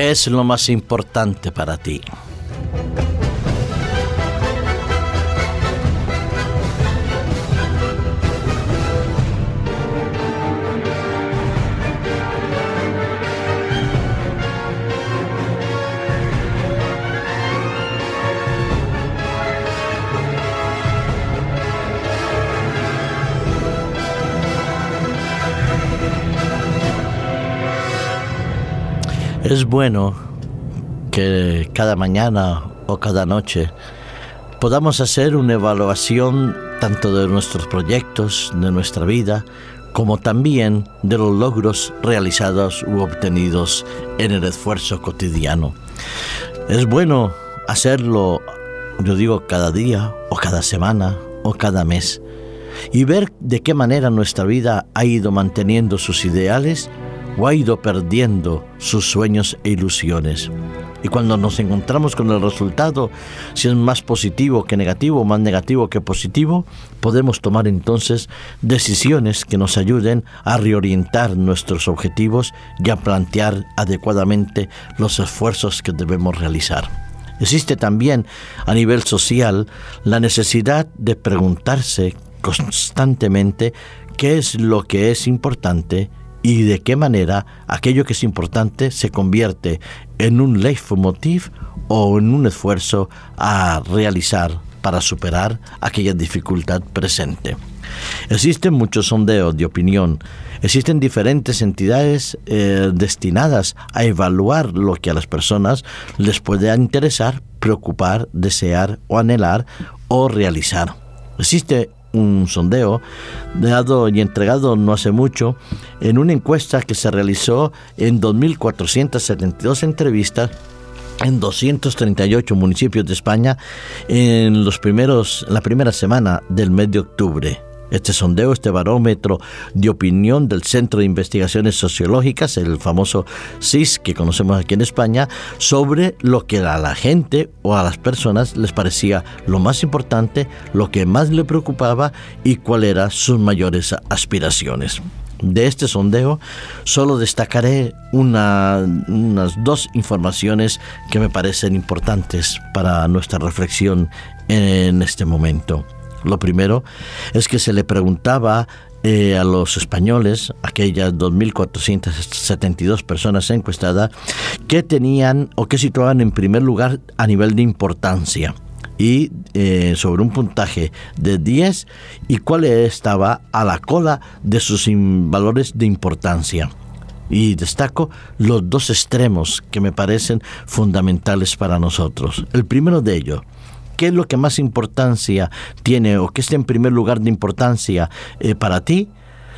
¿Qué es lo más importante para ti? Es bueno que cada mañana o cada noche podamos hacer una evaluación tanto de nuestros proyectos, de nuestra vida, como también de los logros realizados u obtenidos en el esfuerzo cotidiano. Es bueno hacerlo, yo digo, cada día o cada semana o cada mes y ver de qué manera nuestra vida ha ido manteniendo sus ideales o ha ido perdiendo sus sueños e ilusiones. Y cuando nos encontramos con el resultado, si es más positivo que negativo, más negativo que positivo, podemos tomar entonces decisiones que nos ayuden a reorientar nuestros objetivos y a plantear adecuadamente los esfuerzos que debemos realizar. Existe también a nivel social la necesidad de preguntarse constantemente qué es lo que es importante y de qué manera aquello que es importante se convierte en un leitmotiv o en un esfuerzo a realizar para superar aquella dificultad presente. Existen muchos sondeos de opinión, existen diferentes entidades eh, destinadas a evaluar lo que a las personas les puede interesar, preocupar, desear o anhelar o realizar. Existe un sondeo dado y entregado no hace mucho en una encuesta que se realizó en 2.472 entrevistas en 238 municipios de España en los primeros, la primera semana del mes de octubre. Este sondeo, este barómetro de opinión del Centro de Investigaciones Sociológicas, el famoso CIS que conocemos aquí en España, sobre lo que a la gente o a las personas les parecía lo más importante, lo que más le preocupaba y cuáles eran sus mayores aspiraciones. De este sondeo solo destacaré unas dos informaciones que me parecen importantes para nuestra reflexión en este momento. Lo primero es que se le preguntaba eh, a los españoles, aquellas 2.472 personas encuestadas, qué tenían o qué situaban en primer lugar a nivel de importancia y eh, sobre un puntaje de 10 y cuál estaba a la cola de sus valores de importancia. Y destaco los dos extremos que me parecen fundamentales para nosotros. El primero de ellos, ¿Qué es lo que más importancia tiene o qué está en primer lugar de importancia eh, para ti?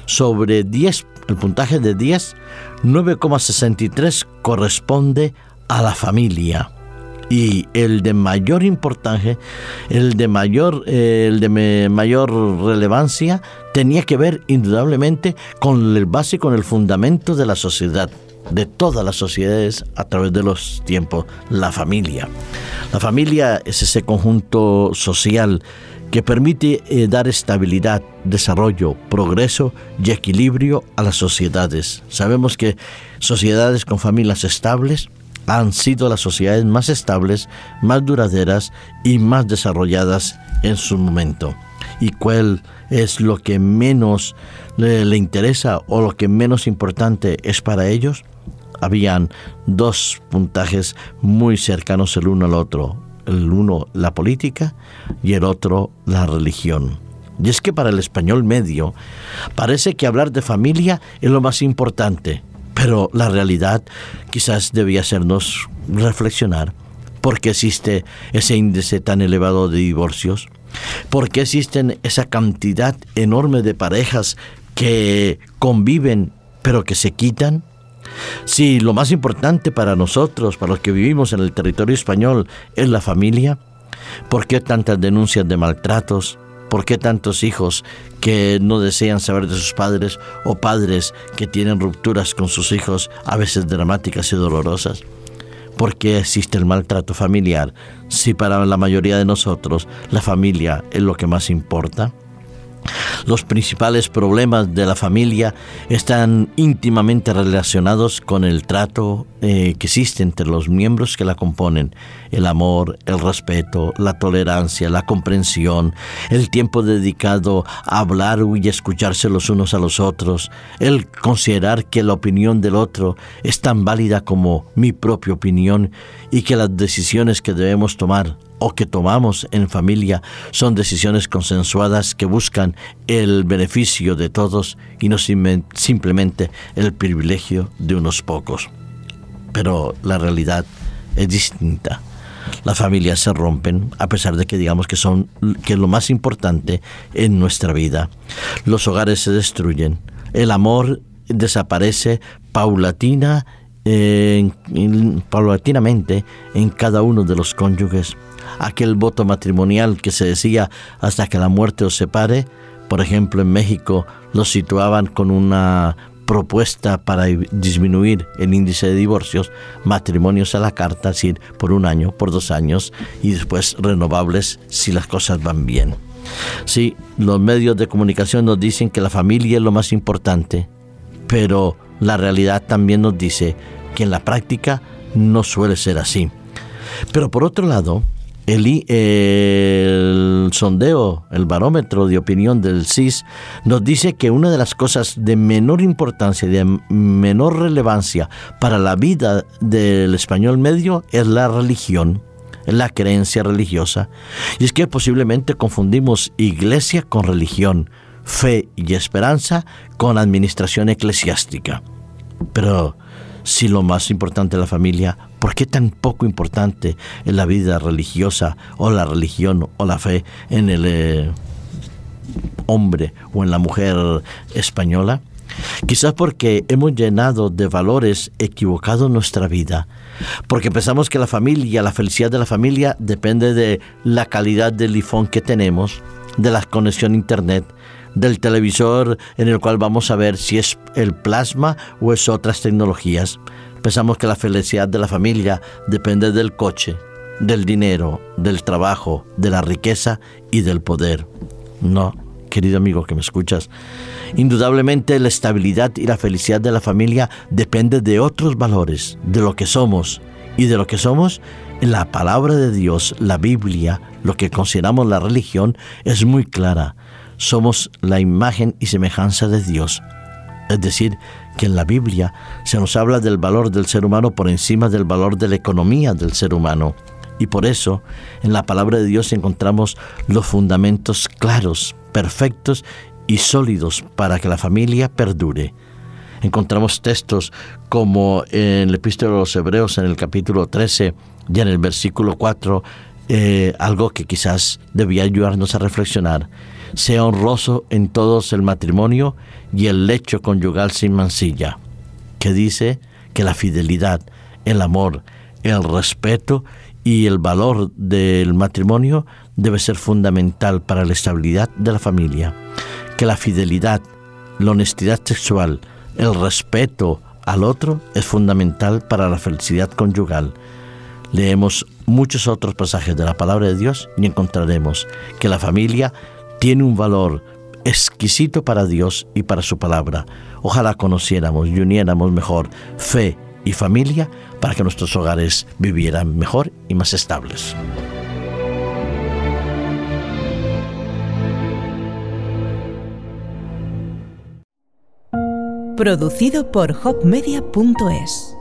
Sobre 10, el puntaje de 10, 9,63 corresponde a la familia y el de mayor importancia, el de mayor, eh, el de mayor relevancia tenía que ver indudablemente con el base, con el fundamento de la sociedad de todas las sociedades a través de los tiempos, la familia. La familia es ese conjunto social que permite eh, dar estabilidad, desarrollo, progreso y equilibrio a las sociedades. Sabemos que sociedades con familias estables han sido las sociedades más estables, más duraderas y más desarrolladas en su momento. ¿Y cuál es lo que menos le interesa o lo que menos importante es para ellos? Habían dos puntajes muy cercanos el uno al otro. El uno la política y el otro la religión. Y es que para el español medio parece que hablar de familia es lo más importante, pero la realidad quizás debía hacernos reflexionar. ¿Por qué existe ese índice tan elevado de divorcios? ¿Por qué existen esa cantidad enorme de parejas que conviven pero que se quitan? Si lo más importante para nosotros, para los que vivimos en el territorio español, es la familia, ¿por qué tantas denuncias de maltratos? ¿Por qué tantos hijos que no desean saber de sus padres o padres que tienen rupturas con sus hijos, a veces dramáticas y dolorosas? ¿Por qué existe el maltrato familiar si para la mayoría de nosotros la familia es lo que más importa? Los principales problemas de la familia están íntimamente relacionados con el trato eh, que existe entre los miembros que la componen, el amor, el respeto, la tolerancia, la comprensión, el tiempo dedicado a hablar y escucharse los unos a los otros, el considerar que la opinión del otro es tan válida como mi propia opinión y que las decisiones que debemos tomar o que tomamos en familia son decisiones consensuadas que buscan el beneficio de todos y no simplemente el privilegio de unos pocos. Pero la realidad es distinta. Las familias se rompen a pesar de que digamos que son que es lo más importante en nuestra vida. Los hogares se destruyen, el amor desaparece paulatina paulatinamente en cada uno de los cónyuges aquel voto matrimonial que se decía hasta que la muerte os separe, por ejemplo en México lo situaban con una propuesta para disminuir el índice de divorcios, matrimonios a la carta, es decir, por un año, por dos años y después renovables si las cosas van bien. Sí, los medios de comunicación nos dicen que la familia es lo más importante, pero la realidad también nos dice que en la práctica no suele ser así. Pero por otro lado, el, sondeo, el barómetro de opinión del CIS nos dice que una de las cosas de menor importancia y de menor relevancia para la vida del español medio es la religión, la creencia religiosa. Y es que posiblemente confundimos iglesia con religión, fe y esperanza con administración eclesiástica. Pero si lo más importante es la familia, ¿por qué tan poco importante es la vida religiosa o la religión o la fe en el eh, hombre o en la mujer española? Quizás porque hemos llenado de valores equivocados nuestra vida, porque pensamos que la familia, la felicidad de la familia depende de la calidad del iPhone que tenemos, de la conexión a internet, del televisor en el cual vamos a ver si es el plasma o es otras tecnologías. Pensamos que la felicidad de la familia depende del coche, del dinero, del trabajo, de la riqueza y del poder. No, querido amigo que me escuchas. Indudablemente la estabilidad y la felicidad de la familia depende de otros valores, de lo que somos. Y de lo que somos, la palabra de Dios, la Biblia, lo que consideramos la religión, es muy clara somos la imagen y semejanza de Dios. Es decir, que en la Biblia se nos habla del valor del ser humano por encima del valor de la economía del ser humano. Y por eso en la palabra de Dios encontramos los fundamentos claros, perfectos y sólidos para que la familia perdure. Encontramos textos como en el epístola de los Hebreos en el capítulo 13 y en el versículo 4, eh, algo que quizás debía ayudarnos a reflexionar sea honroso en todos el matrimonio y el lecho conyugal sin mancilla, que dice que la fidelidad, el amor, el respeto y el valor del matrimonio debe ser fundamental para la estabilidad de la familia, que la fidelidad, la honestidad sexual, el respeto al otro es fundamental para la felicidad conyugal. Leemos muchos otros pasajes de la palabra de Dios y encontraremos que la familia tiene un valor exquisito para Dios y para su palabra. Ojalá conociéramos y uniéramos mejor fe y familia para que nuestros hogares vivieran mejor y más estables. Producido por hopmedia.es